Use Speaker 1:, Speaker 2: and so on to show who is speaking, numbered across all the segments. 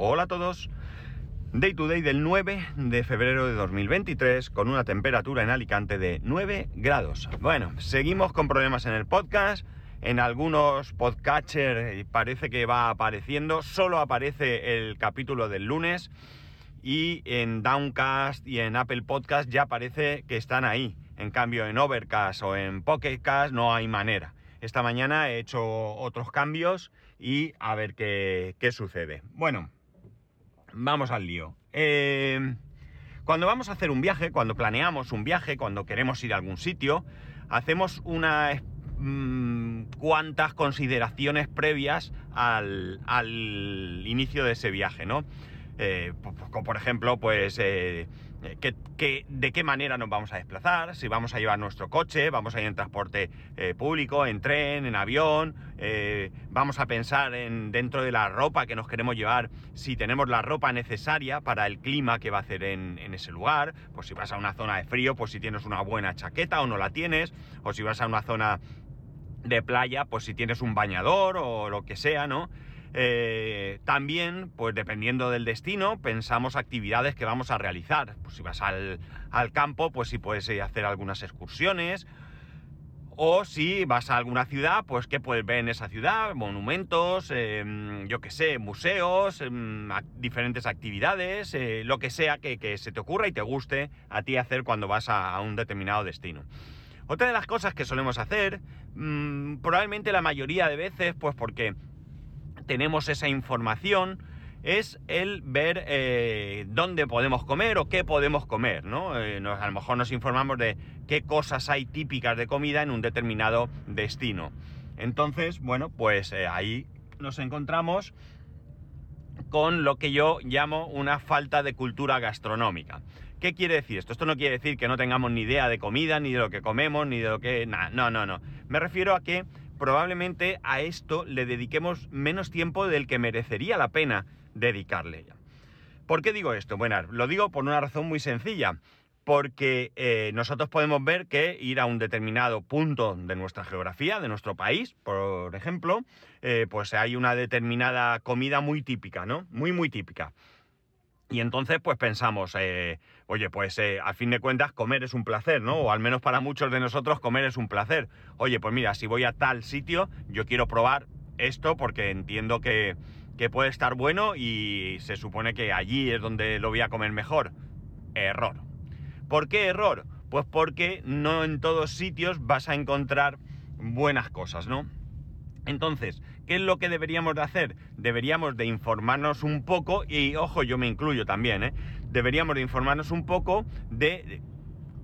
Speaker 1: Hola a todos. Day to day del 9 de febrero de 2023 con una temperatura en Alicante de 9 grados. Bueno, seguimos con problemas en el podcast. En algunos podcatchers parece que va apareciendo. Solo aparece el capítulo del lunes. Y en Downcast y en Apple Podcast ya parece que están ahí. En cambio, en Overcast o en Pocketcast no hay manera. Esta mañana he hecho otros cambios y a ver qué, sucede. Bueno, vamos al lío. Eh, cuando vamos a hacer un viaje, cuando planeamos un viaje, cuando queremos ir a algún sitio, hacemos unas mm, cuantas consideraciones previas al, al, inicio de ese viaje, ¿no? Eh, por ejemplo, pues eh, de qué manera nos vamos a desplazar, si vamos a llevar nuestro coche, vamos a ir en transporte eh, público, en tren, en avión, vamos a pensar en dentro de la ropa que nos queremos llevar, si tenemos la ropa necesaria para el clima que va a hacer en, en ese lugar, pues si vas a una zona de frío, pues si tienes una buena chaqueta o no la tienes, o si vas a una zona de playa, pues si tienes un bañador o lo que sea, ¿no? Eh, también, pues dependiendo del destino, pensamos actividades que vamos a realizar. Pues si vas al, campo, pues si puedes eh, hacer algunas excursiones. O si vas a alguna ciudad, pues qué puedes ver en esa ciudad, monumentos, em, yo qué sé, museos, em, diferentes actividades, eh, lo que sea que, se te ocurra y te guste a ti hacer cuando vas a, un determinado destino. Otra de las cosas que solemos hacer, mm, probablemente la mayoría de veces, pues porque tenemos esa información es el ver eh, dónde podemos comer o qué podemos comer, ¿no? Eh, a lo mejor nos informamos de qué cosas hay típicas de comida en un determinado destino. Entonces, bueno, pues eh, ahí nos encontramos con lo que yo llamo una falta de cultura gastronómica. ¿Qué quiere decir esto? Esto no quiere decir que no tengamos ni idea de comida, ni de lo que comemos, ni de lo que... no, no, no. Me refiero a que probablemente a esto le dediquemos menos tiempo del que merecería la pena dedicarle. ¿Por qué digo esto? Bueno, lo digo por una razón muy sencilla. Porque eh, nosotros podemos ver que ir a un determinado punto de nuestra geografía, de nuestro país, por ejemplo, eh, pues hay una determinada comida muy típica, ¿no? Muy, muy típica. Y entonces, pues pensamos, eh, oye, pues eh, a fin de cuentas comer es un placer, ¿no? O al menos para muchos de nosotros comer es un placer. Oye, pues mira, si voy a tal sitio, yo quiero probar esto porque entiendo que, que puede estar bueno y se supone que allí es donde lo voy a comer mejor. Error. ¿Por qué error? Pues porque no en todos sitios vas a encontrar buenas cosas, ¿no? Entonces, ¿qué es lo que deberíamos de hacer? Deberíamos de informarnos un poco, y ojo, yo me incluyo también, ¿eh? Deberíamos de informarnos un poco de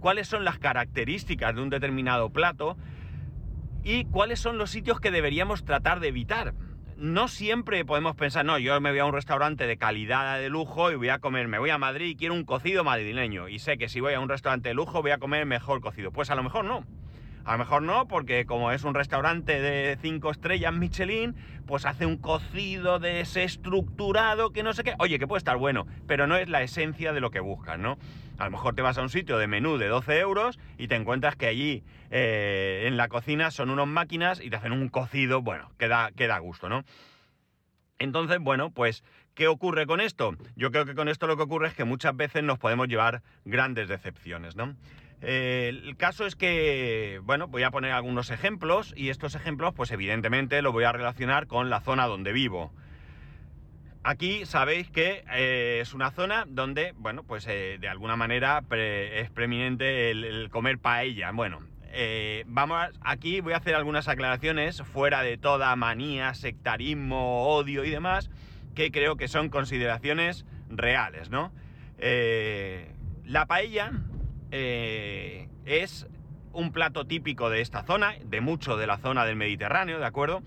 Speaker 1: cuáles son las características de un determinado plato y cuáles son los sitios que deberíamos tratar de evitar. No siempre podemos pensar, no, yo me voy a un restaurante de calidad de lujo y voy a comer, me voy a Madrid y quiero un cocido madrileño. Y sé que si voy a un restaurante de lujo voy a comer mejor cocido. Pues a lo mejor no. A lo mejor no, porque como es un restaurante de 5 estrellas Michelin, pues hace un cocido desestructurado que no sé qué. Oye, que puede estar bueno, pero no es la esencia de lo que buscas, ¿no? A lo mejor te vas a un sitio de menú de 12 euros y te encuentras que allí eh, en la cocina son unos máquinas y te hacen un cocido, bueno, que da gusto, ¿no? Entonces, bueno, pues, ¿qué ocurre con esto? Yo creo que con esto lo que ocurre es que muchas veces nos podemos llevar grandes decepciones, ¿no? Eh, el caso es que, bueno, voy a poner algunos ejemplos y estos ejemplos, pues evidentemente los voy a relacionar con la zona donde vivo. Aquí sabéis que eh, es una zona donde, bueno, pues eh, de alguna manera es preeminente el, comer paella. Bueno, vamos, aquí voy a hacer algunas aclaraciones fuera de toda manía, sectarismo, odio y demás, que creo que son consideraciones reales, ¿no? la paella eh, es un plato típico de esta zona, de mucho de la zona del Mediterráneo, ¿de acuerdo?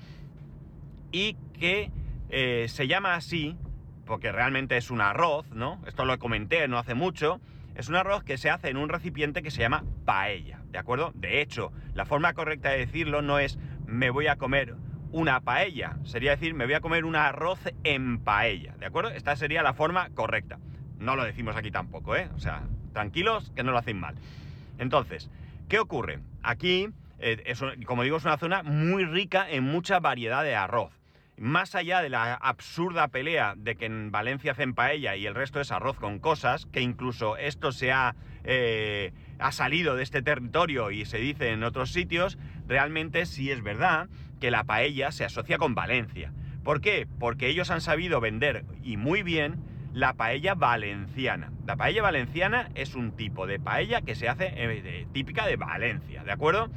Speaker 1: Y que eh, se llama así porque realmente es un arroz, ¿no? Esto lo comenté no hace mucho. Es un arroz que se hace en un recipiente que se llama paella, ¿de acuerdo? De hecho, la forma correcta de decirlo no es me voy a comer una paella, sería decir me voy a comer un arroz en paella, ¿de acuerdo? Esta sería la forma correcta. No lo decimos aquí tampoco, ¿eh? O sea, tranquilos, que no lo hacen mal. Entonces, ¿qué ocurre? Aquí, eh, como digo, es una zona muy rica en mucha variedad de arroz. más allá de la absurda pelea de que en Valencia hacen paella y el resto es arroz con cosas, que incluso esto se ha, eh, ha salido de este territorio y se dice en otros sitios, realmente sí es verdad que la paella se asocia con Valencia. ¿Por qué? Porque ellos han sabido vender y muy bien la paella valenciana. La paella valenciana es un tipo de paella que se hace eh, típica de Valencia, ¿de acuerdo?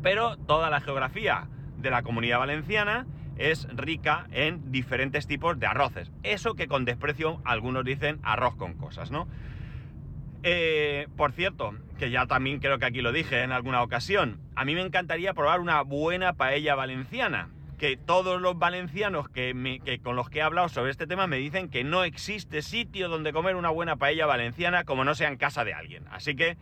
Speaker 1: Pero toda la geografía de la comunidad valenciana es rica en diferentes tipos de arroces. Eso que con desprecio algunos dicen arroz con cosas, ¿no? Eh, por cierto, que ya también creo que aquí lo dije en alguna ocasión, a mí me encantaría probar una buena paella valenciana. Que todos los valencianos que, con los que he hablado sobre este tema me dicen que no existe sitio donde comer una buena paella valenciana como no sea en casa de alguien. Así que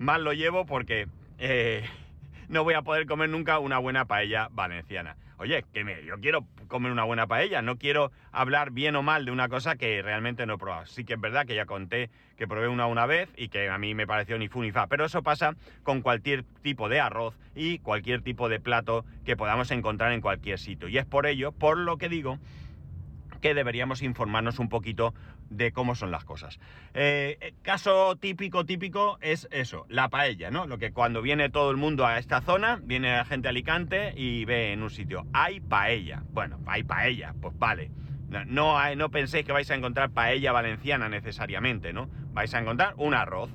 Speaker 1: mal lo llevo porque eh, no voy a poder comer nunca una buena paella valenciana. Oye, que me, yo quiero comer una buena paella, no quiero hablar bien o mal de una cosa que realmente no he probado. Sí que es verdad que ya conté que probé una una vez y que a mí me pareció ni fu ni fa, pero eso pasa con cualquier tipo de arroz y cualquier tipo de plato que podamos encontrar en cualquier sitio. Y es por ello, por lo que digo, que deberíamos informarnos un poquito de cómo son las cosas. Eh, eh, caso típico, típico es eso, la paella, ¿no? Lo que cuando viene todo el mundo a esta zona, viene la gente de Alicante y ve en un sitio, hay paella. Bueno, hay paella, pues vale. No, no penséis que vais a encontrar paella valenciana necesariamente, ¿no? Vais a encontrar un arroz.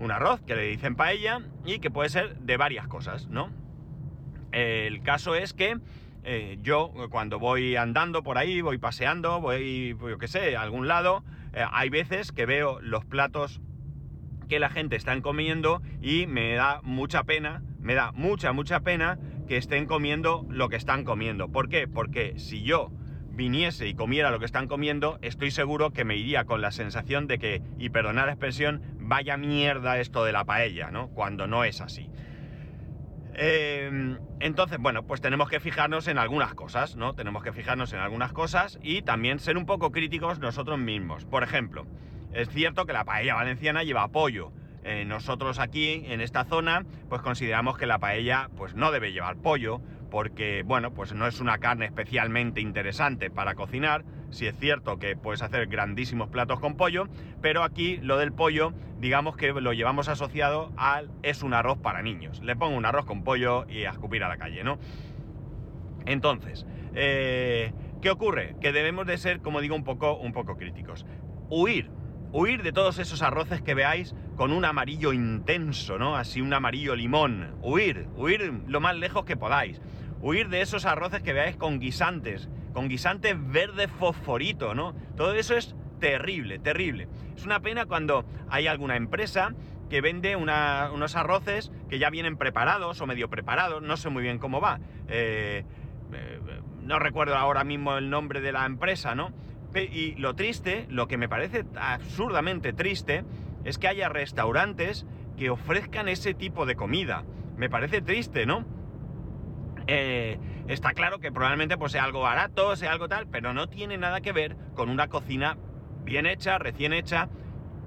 Speaker 1: Un arroz que le dicen paella y que puede ser de varias cosas, ¿no? El caso es que eh, yo cuando voy andando por ahí, voy paseando, voy, yo qué sé, a algún lado, eh, hay veces que veo los platos que la gente está comiendo y me da mucha pena, me da mucha, mucha pena que estén comiendo lo que están comiendo. ¿Por qué? Porque si yo viniese y comiera lo que están comiendo, estoy seguro que me iría con la sensación de que, y perdonad la expresión, vaya mierda esto de la paella, ¿no? Cuando no es así. Em, entonces, bueno, pues tenemos que fijarnos en algunas cosas, ¿no? Tenemos que fijarnos en algunas cosas y también ser un poco críticos nosotros mismos. Por ejemplo, es cierto que la paella valenciana lleva pollo. Eh, nosotros aquí, en esta zona, pues consideramos que la paella pues no debe llevar pollo, porque, bueno, pues no es una carne especialmente interesante para cocinar. Si es cierto que puedes hacer grandísimos platos con pollo, pero aquí lo del pollo, digamos que lo llevamos asociado al es un arroz para niños. Le pongo un arroz con pollo y a escupir a la calle, ¿no? Entonces, eh, ¿qué ocurre? Que debemos de ser, como digo, un poco, un poco críticos. Huir, huir de todos esos arroces que veáis con un amarillo intenso, ¿no? Así un amarillo limón. Huir, huir lo más lejos que podáis. Huir de esos arroces que veáis con guisantes, con guisantes verde fosforito, ¿no? Todo eso es terrible, terrible. Es una pena cuando hay alguna empresa que vende unos arroces que ya vienen preparados o medio preparados, no sé muy bien cómo va. Eh, eh, no recuerdo ahora mismo el nombre de la empresa, ¿no? Y lo triste, lo que me parece absurdamente triste, es que haya restaurantes que ofrezcan ese tipo de comida. Me parece triste, ¿no? Eh, está claro que probablemente pues, sea algo barato, sea algo tal, pero no tiene nada que ver con una cocina bien hecha, recién hecha.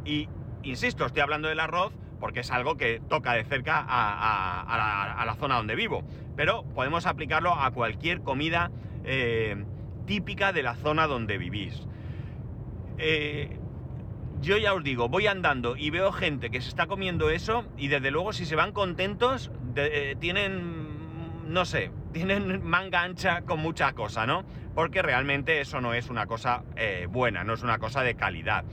Speaker 1: Y, insisto, estoy hablando del arroz porque es algo que toca de cerca a, la, zona donde vivo. Pero podemos aplicarlo a cualquier comida eh, típica de la zona donde vivís. Eh, yo ya os digo, voy andando y veo gente que se está comiendo eso y desde luego si se van contentos, eh, tienen, no sé, tienen manga ancha con mucha cosa, ¿no? Porque realmente eso no es una cosa eh, buena, no es una cosa de calidad.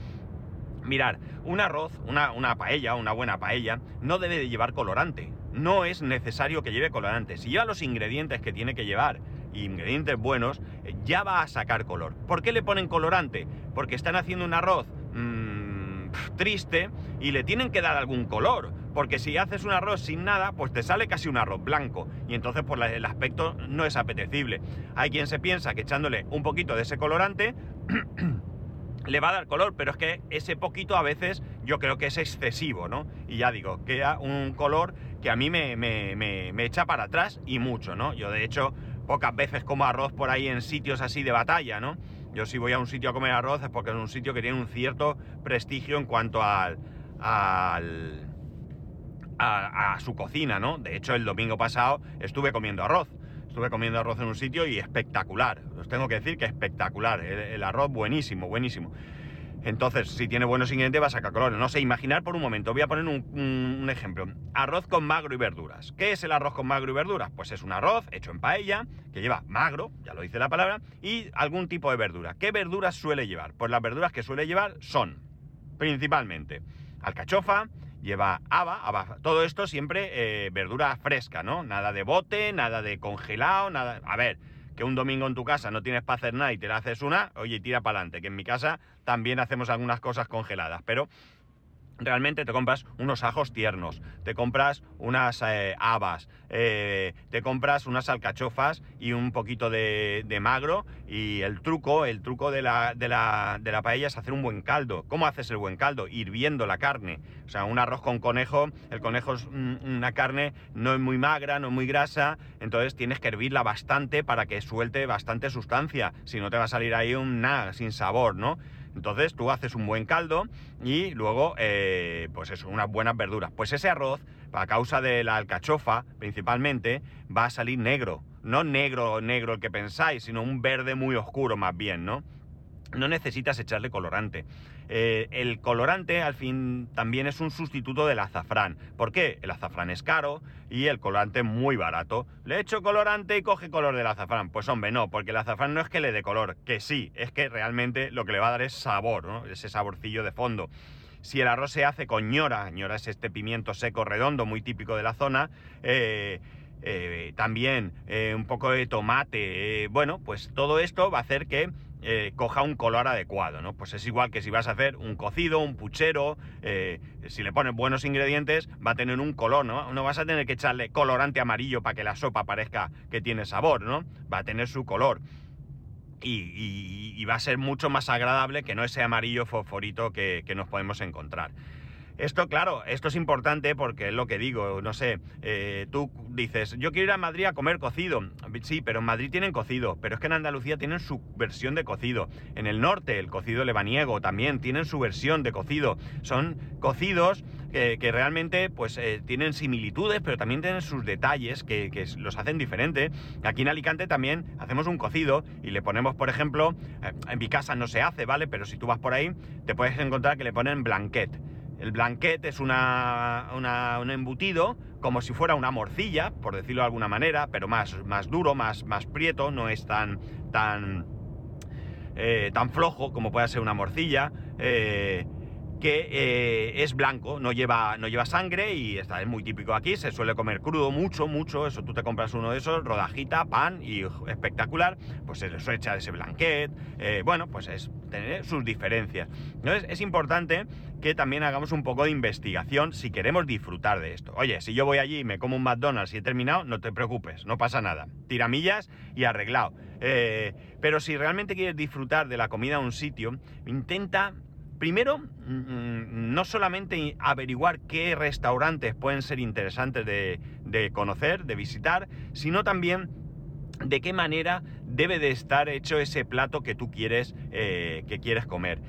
Speaker 1: Mirar, un arroz, una, una paella, una buena paella, no debe de llevar colorante. No es necesario que lleve colorante. Si lleva los ingredientes que tiene que llevar, ingredientes buenos, eh, ya va a sacar color. ¿Por qué le ponen colorante? Porque están haciendo un arroz mmm, triste y le tienen que dar algún color. Porque si haces un arroz sin nada, pues te sale casi un arroz blanco. Y entonces pues el aspecto no es apetecible. Hay quien se piensa que echándole un poquito de ese colorante le va a dar color, pero es que ese poquito a veces yo creo que es excesivo, ¿no? Y ya digo, queda un color que a mí me, me, me, me echa para atrás y mucho, ¿no? Yo de hecho pocas veces como arroz por ahí en sitios así de batalla, ¿no? Yo si voy a un sitio a comer arroz es porque es un sitio que tiene un cierto prestigio en cuanto al, al a, su cocina, ¿no? De hecho, el domingo pasado estuve comiendo arroz. Estuve comiendo arroz en un sitio y espectacular. Os tengo que decir que espectacular. El, arroz buenísimo, buenísimo. Entonces, si tiene buenos ingredientes, va a sacar colores. No sé, imaginar por un momento. Voy a poner un, ejemplo. Arroz con magro y verduras. ¿Qué es el arroz con magro y verduras? Pues es un arroz hecho en paella, que lleva magro, ya lo dice la palabra, y algún tipo de verdura. ¿Qué verduras suele llevar? Pues las verduras que suele llevar son, principalmente, alcachofa, lleva haba, todo esto siempre eh, verdura fresca, ¿no? Nada de bote, nada de congelado, nada... A ver, que un domingo en tu casa no tienes para hacer nada y te la haces una, oye, tira para adelante, que en mi casa también hacemos algunas cosas congeladas, pero realmente te compras unos ajos tiernos, te compras unas eh, habas, eh, te compras unas alcachofas y un poquito de, magro y el truco, el truco de la, de, la, de la, paella es hacer un buen caldo. ¿Cómo haces el buen caldo? Hirviendo la carne. O sea, un arroz con conejo, el conejo es una carne no es muy magra, no es muy grasa, entonces tienes que hervirla bastante para que suelte bastante sustancia, si no te va a salir ahí un nada, sin sabor, ¿no? Entonces tú haces un buen caldo y luego, eh, pues eso, unas buenas verduras. Pues ese arroz, a causa de la alcachofa principalmente, va a salir negro. No negro, negro el que pensáis, sino un verde muy oscuro más bien, ¿no? no necesitas echarle colorante. Eh, el colorante al fin también es un sustituto del azafrán. ¿Por qué? El azafrán es caro y el colorante muy barato. ¿Le echo colorante y coge color del azafrán? Pues hombre, no, porque el azafrán no es que le dé color, que sí, es que realmente lo que le va a dar es sabor, ese saborcillo de fondo. Si el arroz se hace con ñora, ñora es este pimiento seco redondo muy típico de la zona, eh, eh, también un poco de tomate, bueno, pues todo esto va a hacer que eh, coja un color adecuado, ¿no? Pues es igual que si vas a hacer un cocido, un puchero, eh, si le pones buenos ingredientes, va a tener un color, ¿no? No vas a tener que echarle colorante amarillo para que la sopa parezca que tiene sabor, ¿no? Va a tener su color. Y, va a ser mucho más agradable que no ese amarillo fosforito que nos podemos encontrar. Esto, claro, esto es importante porque es lo que digo, no sé, eh, tú dices, yo quiero ir a Madrid a comer cocido. Sí, pero en Madrid tienen cocido, pero es que en Andalucía tienen su versión de cocido. En el norte, el cocido lebaniego también tienen su versión de cocido. Son cocidos que, realmente pues eh, tienen similitudes, pero también tienen sus detalles que, los hacen diferentes. Aquí en Alicante también hacemos un cocido y le ponemos, por ejemplo, eh, en mi casa no se hace, ¿vale? Pero si tú vas por ahí, te puedes encontrar que le ponen blanquet. El blanquet es una, un embutido como si fuera una morcilla, por decirlo de alguna manera, pero más, más duro, más, más prieto, no es tan, tan, eh, tan flojo como puede ser una morcilla. Eh, que eh, es blanco, no lleva, no lleva sangre y está, es muy típico aquí, se suele comer crudo mucho, mucho, eso tú te compras uno de esos, rodajita, pan y espectacular, pues se les echa ese blanquet, eh, bueno, pues es tener sus diferencias. Entonces es importante que también hagamos un poco de investigación si queremos disfrutar de esto. Oye, si yo voy allí y me como un McDonald's y he terminado, no te preocupes, no pasa nada, tiramillas y arreglado. Eh, pero si realmente quieres disfrutar de la comida de un sitio, intenta Primero, mm, no solamente averiguar qué restaurantes pueden ser interesantes de, conocer, de visitar, sino también de qué manera debe de estar hecho ese plato que tú quieres, eh, que quieres comer.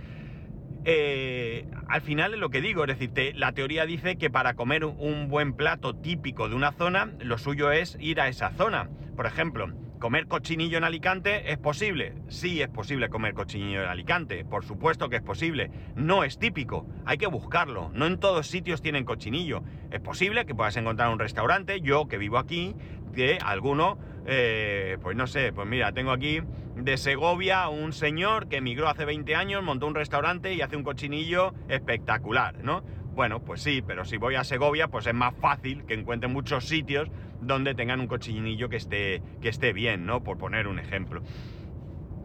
Speaker 1: Eh, al final es lo que digo, es decir, la teoría dice que para comer un buen plato típico de una zona, lo suyo es ir a esa zona. Por ejemplo, ¿Comer cochinillo en Alicante es posible? Sí, es posible comer cochinillo en Alicante, por supuesto que es posible. No es típico, hay que buscarlo. No en todos sitios tienen cochinillo. Es posible que puedas encontrar un restaurante, yo que vivo aquí, que alguno, eh, pues no sé, pues mira, tengo aquí de Segovia un señor que emigró hace 20 años, montó un restaurante y hace un cochinillo espectacular, ¿no? Bueno, pues sí, pero si voy a Segovia, pues es más fácil que encuentre muchos sitios donde tengan un cochinillo que esté, que esté bien, ¿no? Por poner un ejemplo.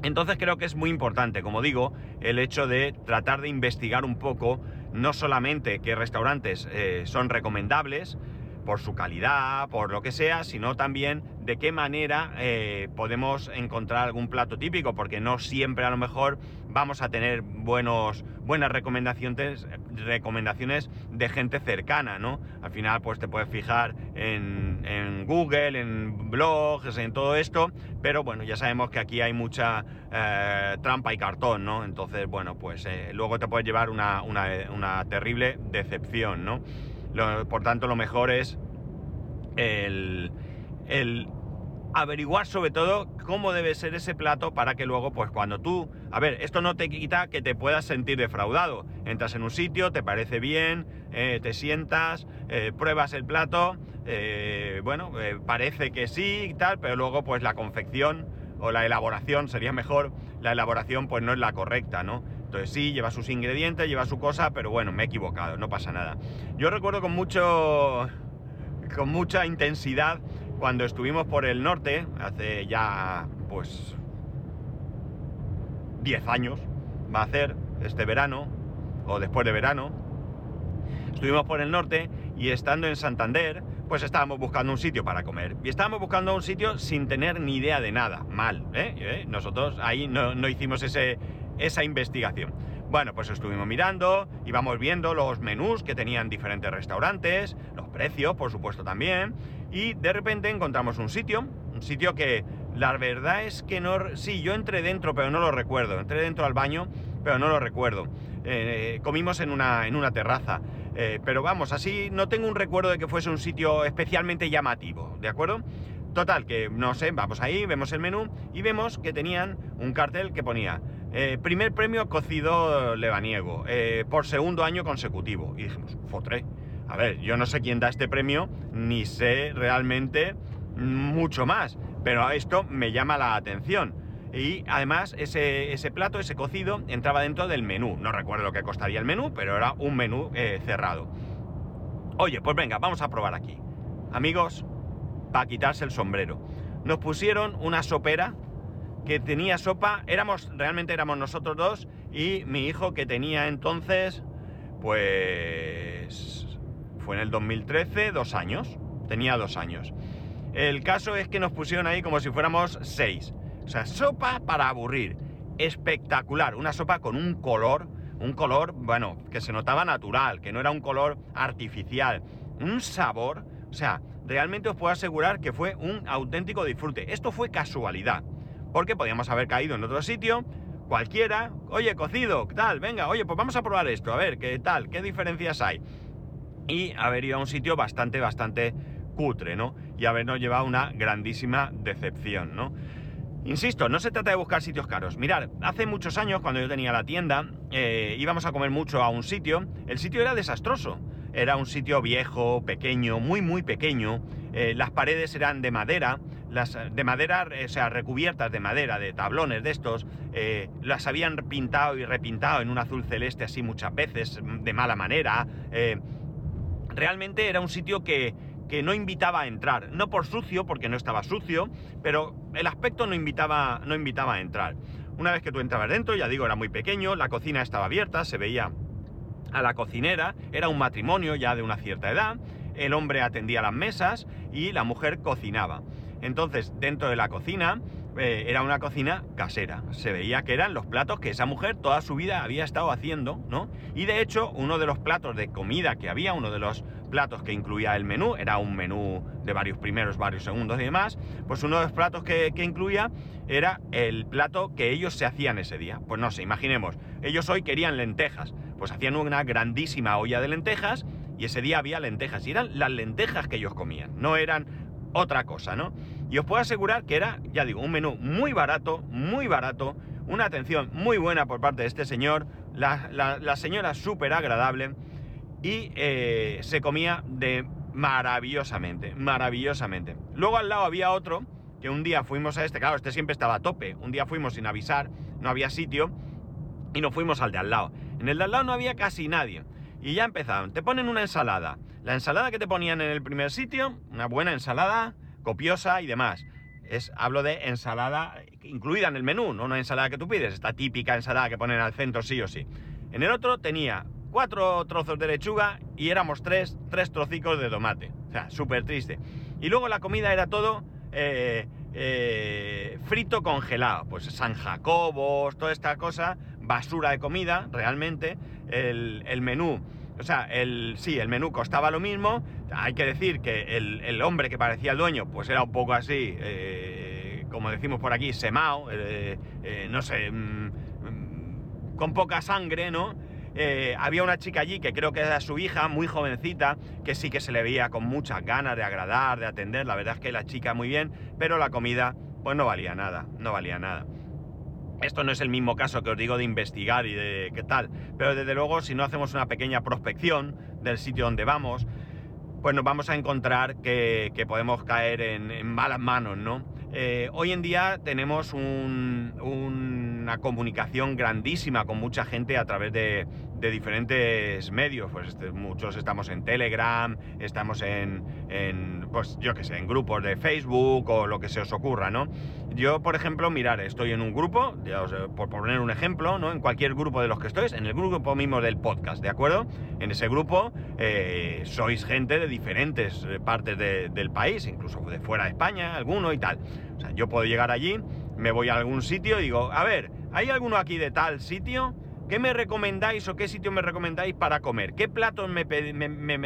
Speaker 1: Entonces creo que es muy importante, como digo, el hecho de tratar de investigar un poco, no solamente qué restaurantes eh, son recomendables, por su calidad, por lo que sea, sino también de qué manera eh, podemos encontrar algún plato típico, porque no siempre a lo mejor vamos a tener buenos, buenas recomendaciones, recomendaciones de gente cercana, ¿no? Al final, pues te puedes fijar en, Google, en blogs, en todo esto, pero bueno, ya sabemos que aquí hay mucha eh, trampa y cartón, ¿no? Entonces, bueno, pues eh, luego te puedes llevar una, una terrible decepción, ¿no? Por tanto, lo mejor es el, averiguar sobre todo cómo debe ser ese plato para que luego, pues cuando tú, a ver, esto no te quita que te puedas sentir defraudado. Entras en un sitio, te parece bien, eh, te sientas, eh, pruebas el plato, eh, bueno, parece que sí y tal, pero luego pues la confección o la elaboración, sería mejor, la elaboración pues no es la correcta, ¿no? Entonces sí, lleva sus ingredientes, lleva su cosa, pero bueno, me he equivocado, no pasa nada. Yo recuerdo con mucho, con mucha intensidad cuando estuvimos por el norte, hace ya pues 10 años, va a hacer este verano, o después de verano, estuvimos por el norte y estando en Santander, pues estábamos buscando un sitio para comer. Y estábamos buscando un sitio sin tener ni idea de nada. Mal, ¿eh? ¿Eh? Nosotros ahí no, no hicimos ese, esa investigación. Bueno, pues estuvimos mirando, íbamos viendo los menús que tenían diferentes restaurantes, los precios, por supuesto, también, y de repente encontramos un sitio, un sitio que la verdad es que no... Sí, yo entré dentro, pero no lo recuerdo, entré dentro al baño, pero no lo recuerdo. Eh, comimos en una, en una terraza, eh, pero vamos, así no tengo un recuerdo de que fuese un sitio especialmente llamativo, ¿de acuerdo? Total, que no sé, vamos ahí, vemos el menú y vemos que tenían un cartel que ponía eh, primer premio cocido lebaniego, eh, por segundo año consecutivo. Y dijimos, fotre. A ver, yo no sé quién da este premio, ni sé realmente mucho más, pero esto me llama la atención. Y además ese, ese plato, ese cocido, entraba dentro del menú. No recuerdo lo que costaría el menú, pero era un menú eh, cerrado. Oye, pues venga, vamos a probar aquí. Amigos, para quitarse el sombrero. Nos pusieron una sopera que tenía sopa, éramos, realmente éramos nosotros dos y mi hijo que tenía entonces, pues, fue en el 2013, dos años, tenía dos años. El caso es que nos pusieron ahí como si fuéramos seis. O sea, sopa para aburrir. Espectacular. Una sopa con un color, un color, bueno, que se notaba natural, que no era un color artificial. Un sabor, o sea, realmente os puedo asegurar que fue un auténtico disfrute. Esto fue casualidad porque podíamos haber caído en otro sitio, cualquiera, oye, cocido, tal, venga, oye, pues vamos a probar esto, a ver, qué tal, qué diferencias hay. Y haber ido a un sitio bastante, bastante cutre, ¿no? Y habernos llevado una grandísima decepción, ¿no? Insisto, no se trata de buscar sitios caros. Mirar, hace muchos años, cuando yo tenía la tienda, eh, íbamos a comer mucho a un sitio. El sitio era desastroso. Era un sitio viejo, pequeño, muy, muy pequeño. Eh, las paredes eran de madera, las de madera, o sea, recubiertas de madera, de tablones de estos. Eh, las habían pintado y repintado en un azul celeste así muchas veces, de mala manera. realmente era un sitio que, que no invitaba a entrar. No por sucio, porque no estaba sucio, pero el aspecto no invitaba, no invitaba a entrar. Una vez que tú entrabas dentro, ya digo, era muy pequeño, la cocina estaba abierta, se veía a la cocinera, era un matrimonio ya de una cierta edad, el hombre atendía las mesas y la mujer cocinaba. Entonces, dentro de la cocina eh, era una cocina casera. Se veía que eran los platos que esa mujer toda su vida había estado haciendo, ¿no? Y de hecho, uno de los platos de comida que había, uno de los platos que incluía el menú, era un menú de varios primeros, varios segundos y demás, pues uno de los platos que, que incluía era el plato que ellos se hacían ese día. Pues no sé, imaginemos, ellos hoy querían lentejas, pues hacían una grandísima olla de lentejas y ese día había lentejas y eran las lentejas que ellos comían, no eran otra cosa, ¿no? Y os puedo asegurar que era, ya digo, un menú muy barato, muy barato, una atención muy buena por parte de este señor, la, señora súper agradable y eh, se comía de maravillosamente, maravillosamente. Luego al lado había otro, que un día fuimos a este, claro, este siempre estaba a tope, un día fuimos sin avisar, no había sitio, y nos fuimos al de al lado. En el de al lado no había casi nadie. Y ya empezaron, te ponen una ensalada. La ensalada que te ponían en el primer sitio, una buena ensalada, copiosa y demás. Es, hablo de ensalada incluida en el menú, no una ensalada que tú pides, esta típica ensalada que ponen al centro sí o sí. En el otro tenía cuatro trozos de lechuga y éramos tres, tres trocicos de tomate. O sea, súper triste. Y luego la comida era todo eh, eh, frito congelado. Pues San Jacobos, toda esta cosa, basura de comida, realmente. El, el menú o sea, el, sí, el menú costaba lo mismo. Hay que decir que el, hombre que parecía el dueño, pues era un poco así, eh, como decimos por aquí, semao, eh, eh, no sé, mm, mm, con poca sangre, ¿no? eh, había una chica allí que creo que era su hija, muy jovencita, que sí que se le veía con muchas ganas de agradar, de atender. La verdad es que la chica muy bien, pero la comida pues no valía nada, no valía nada. Esto no es el mismo caso que os digo de investigar y de qué tal, pero desde luego si no hacemos una pequeña prospección del sitio donde vamos, pues nos vamos a encontrar que, podemos caer en, malas manos, ¿no? Eh, hoy en día tenemos una comunicación grandísima con mucha gente a través de, de diferentes medios, pues este, muchos estamos en Telegram, estamos en, pues yo que sé, en grupos de Facebook o lo que se os ocurra, ¿no? Yo, por ejemplo, mirar, estoy en un grupo, por poner un ejemplo, ¿no? En cualquier grupo de los que estoy, en el grupo mismo del podcast, ¿de acuerdo? En ese grupo eh, sois gente de diferentes eh, partes del país, incluso de fuera de España, alguno y tal. O sea, yo puedo llegar allí, me voy a algún sitio y digo, a ver, ¿hay alguno aquí de tal sitio? ¿Qué me recomendáis o qué sitio me recomendáis para comer? ¿Qué platos me,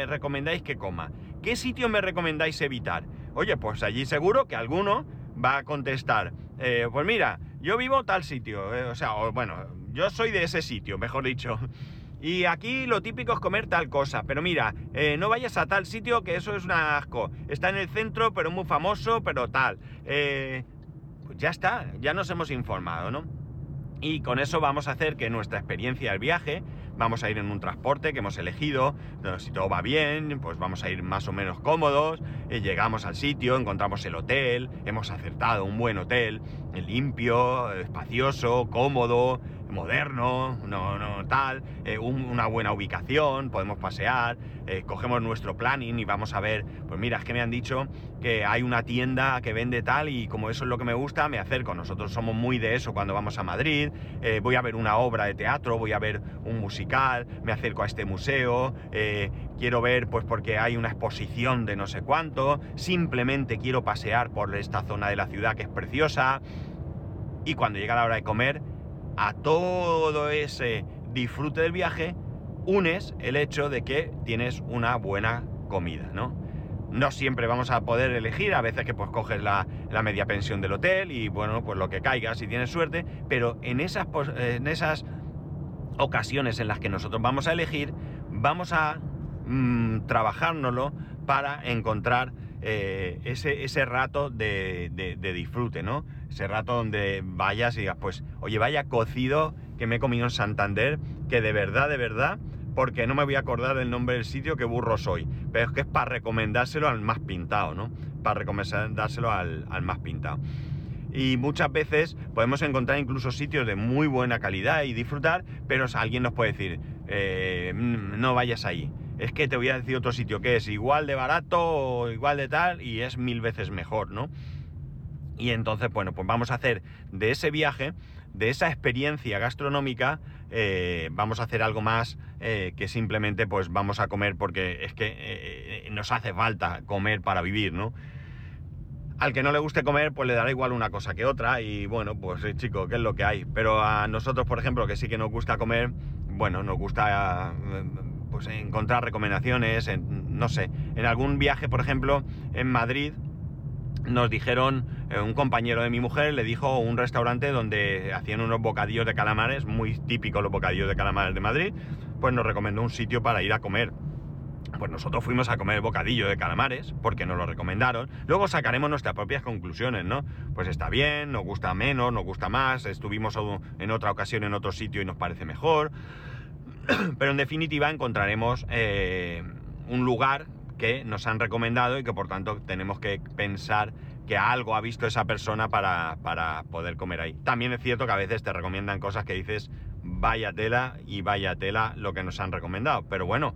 Speaker 1: recomendáis que coma? ¿Qué sitio me recomendáis evitar? Oye, pues allí seguro que alguno va a contestar, eh, pues mira, yo vivo tal sitio, eh, o sea, bueno, yo soy de ese sitio, mejor dicho. Y aquí lo típico es comer tal cosa, pero mira, eh, no vayas a tal sitio que eso es un asco. Está en el centro, pero muy famoso, pero tal. pues ya está, ya nos hemos informado, ¿no? Y con eso vamos a hacer que nuestra experiencia del viaje, vamos a ir en un transporte que hemos elegido, si todo va bien, pues vamos a ir más o menos cómodos, eh, llegamos al sitio, encontramos el hotel, hemos acertado un buen hotel, limpio, espacioso, cómodo, moderno, no, no tal, eh, una buena ubicación, podemos pasear, eh, cogemos nuestro planning y vamos a ver, pues mira, es que me han dicho que hay una tienda que vende tal y como eso es lo que me gusta, me acerco. Nosotros somos muy de eso cuando vamos a Madrid, eh, voy a ver una obra de teatro, voy a ver un musical, me acerco a este museo, quiero ver pues porque hay una exposición de no sé cuánto, simplemente quiero pasear por esta zona de la ciudad que es preciosa. Y cuando llega la hora de comer, a todo ese disfrute del viaje, unes el hecho de que tienes una buena comida, ¿no? No siempre vamos a poder elegir, a veces que pues coges la, media pensión del hotel y bueno, pues lo que caiga si tienes suerte, pero en esas, en esas ocasiones en las que nosotros vamos a elegir, vamos a mm, trabajárnoslo para encontrar eh, ese, ese, rato de, de, disfrute, ¿no? Ese rato donde vayas y digas, pues, oye, vaya cocido que me he comido en Santander, que de verdad, de verdad, porque no me voy a acordar del nombre del sitio, que burro soy. Pero es que es para recomendárselo al más pintado, ¿no? Para recomendárselo al, al más pintado. Y muchas veces podemos encontrar incluso sitios de muy buena calidad y disfrutar, pero alguien nos puede decir, eh, mm, no vayas ahí es que te voy a decir otro sitio que es igual de barato o igual de tal y es mil veces mejor, ¿no? Y entonces, bueno, pues vamos a hacer de ese viaje, de esa experiencia gastronómica, eh, vamos a hacer algo más eh, que simplemente pues vamos a comer porque es que eh, nos hace falta comer para vivir, ¿no? Al que no le guste comer, pues le dará igual una cosa que otra y bueno, pues chico, ¿qué es lo que hay? Pero a nosotros, por ejemplo, que sí que nos gusta comer, bueno, nos gusta pues encontrar recomendaciones, en, no sé, en algún viaje, por ejemplo, en Madrid, nos dijeron, eh, un compañero de mi mujer le dijo un restaurante donde hacían unos bocadillos de calamares, muy típicos los bocadillos de calamares de Madrid, pues nos recomendó un sitio para ir a comer. Pues nosotros fuimos a comer bocadillo de calamares, porque nos lo recomendaron. Luego sacaremos nuestras propias conclusiones, ¿no? Pues está bien, nos gusta menos, nos gusta más, estuvimos en otra ocasión en otro sitio y nos parece mejor. Pero en definitiva encontraremos eh, un lugar que nos han recomendado y que por tanto tenemos que pensar que algo ha visto esa persona para, poder comer ahí. También es cierto que a veces te recomiendan cosas que dices, vaya tela y vaya tela lo que nos han recomendado. Pero bueno,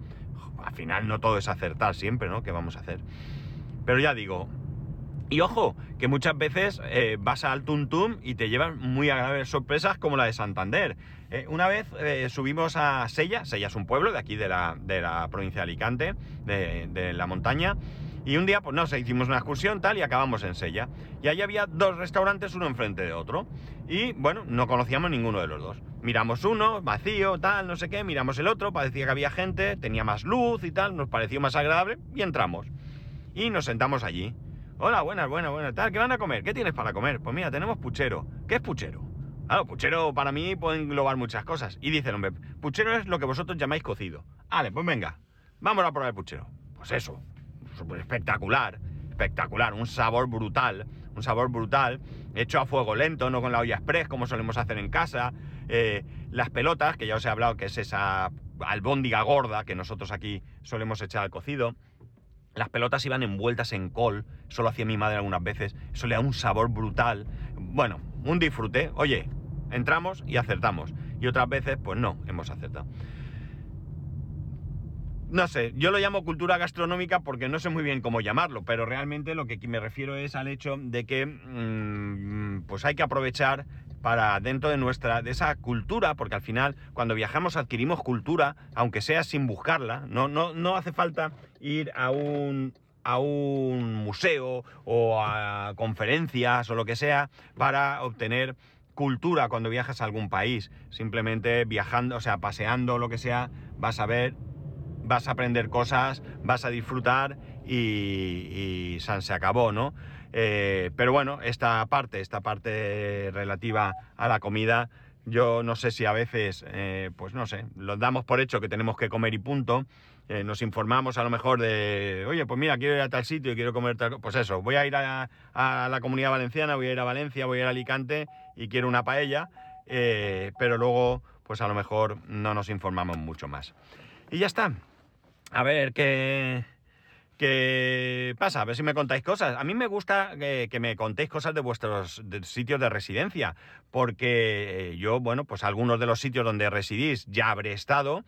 Speaker 1: al final no todo es acertar siempre, ¿no? ¿Qué vamos a hacer? Pero ya digo, y ojo, que muchas veces eh, vas al Tuntum y te llevas muy agradables sorpresas como la de Santander. Eh, una vez eh, subimos a Sella, Sella es un pueblo de aquí de la, provincia de Alicante, de, la montaña, y un día, pues no hicimos una excursión tal y acabamos en Sella. Y ahí había dos restaurantes, uno enfrente de otro. Y bueno, no conocíamos ninguno de los dos. Miramos uno, vacío, tal, no sé qué, miramos el otro, parecía que había gente, tenía más luz y tal, nos pareció más agradable y entramos. Y nos sentamos allí. Hola, buenas, buenas, buenas. Tal, ¿qué van a comer? ¿Qué tienes para comer? Pues mira, tenemos puchero. ¿Qué es puchero? Claro, puchero para mí puede englobar muchas cosas. Y dice el hombre, puchero es lo que vosotros llamáis cocido. Vale, pues venga, vamos a probar el puchero. Pues eso, espectacular, espectacular, un sabor brutal, un sabor brutal, hecho a fuego lento, no con la olla express como solemos hacer en casa. Eh, las pelotas, que ya os he hablado que es esa albóndiga gorda que nosotros aquí solemos echar al cocido. Las pelotas iban envueltas en col, solo hacía mi madre algunas veces, eso le da un sabor brutal. Bueno, un disfrute. Oye, entramos y acertamos. Y otras veces, pues no, hemos acertado. No sé, yo lo llamo cultura gastronómica porque no sé muy bien cómo llamarlo, pero realmente lo que me refiero es al hecho de que mm, pues hay que aprovechar para dentro de nuestra de esa cultura, porque al final cuando viajamos adquirimos cultura, aunque sea sin buscarla, no, no, no hace falta ir a un a un museo o a conferencias o lo que sea para obtener cultura cuando viajas a algún país. Simplemente viajando, o sea, paseando, lo que sea, vas a ver, vas a aprender cosas, vas a disfrutar y, se acabó, ¿no? Eh, pero bueno, esta parte, esta parte relativa a la comida, yo no sé si a veces, eh, pues no sé, lo damos por hecho que tenemos que comer y punto. Eh, nos informamos a lo mejor de, oye, pues mira, quiero ir a tal sitio y quiero comer tal... Pues eso, voy a ir a, la comunidad valenciana, voy a ir a Valencia, voy a ir a Alicante y quiero una paella, pero luego, pues a lo mejor no nos informamos mucho más. Y ya está. A ver qué ¿Qué pasa? A ver si me contáis cosas. A mí me gusta que, me contéis cosas de vuestros sitios de residencia, porque eh, yo, bueno, pues algunos de los sitios donde residís ya habré estado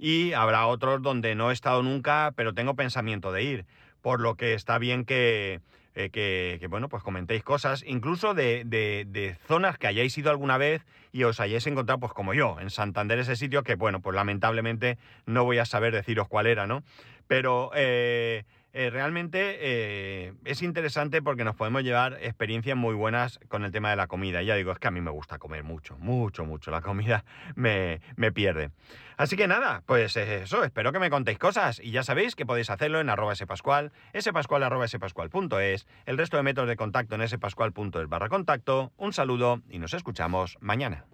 Speaker 1: y habrá otros donde no he estado nunca, pero tengo pensamiento de ir. Por lo que está bien que, eh, que, bueno, pues comentéis cosas, incluso de, de, zonas que hayáis ido alguna vez y os hayáis encontrado, pues como yo, en Santander, ese sitio que, bueno, pues lamentablemente no voy a saber deciros cuál era, ¿no? Pero eh, eh, realmente eh, es interesante porque nos podemos llevar experiencias muy buenas con el tema de la comida. Ya digo, es que a mí me gusta comer mucho, mucho, mucho. La comida me, me pierde. Así que nada, pues eso, espero que me contéis cosas. Y ya sabéis que podéis hacerlo en arroba spascual, spascual arroba el resto de métodos de contacto en spascual.es barra contacto. Un saludo y nos escuchamos mañana.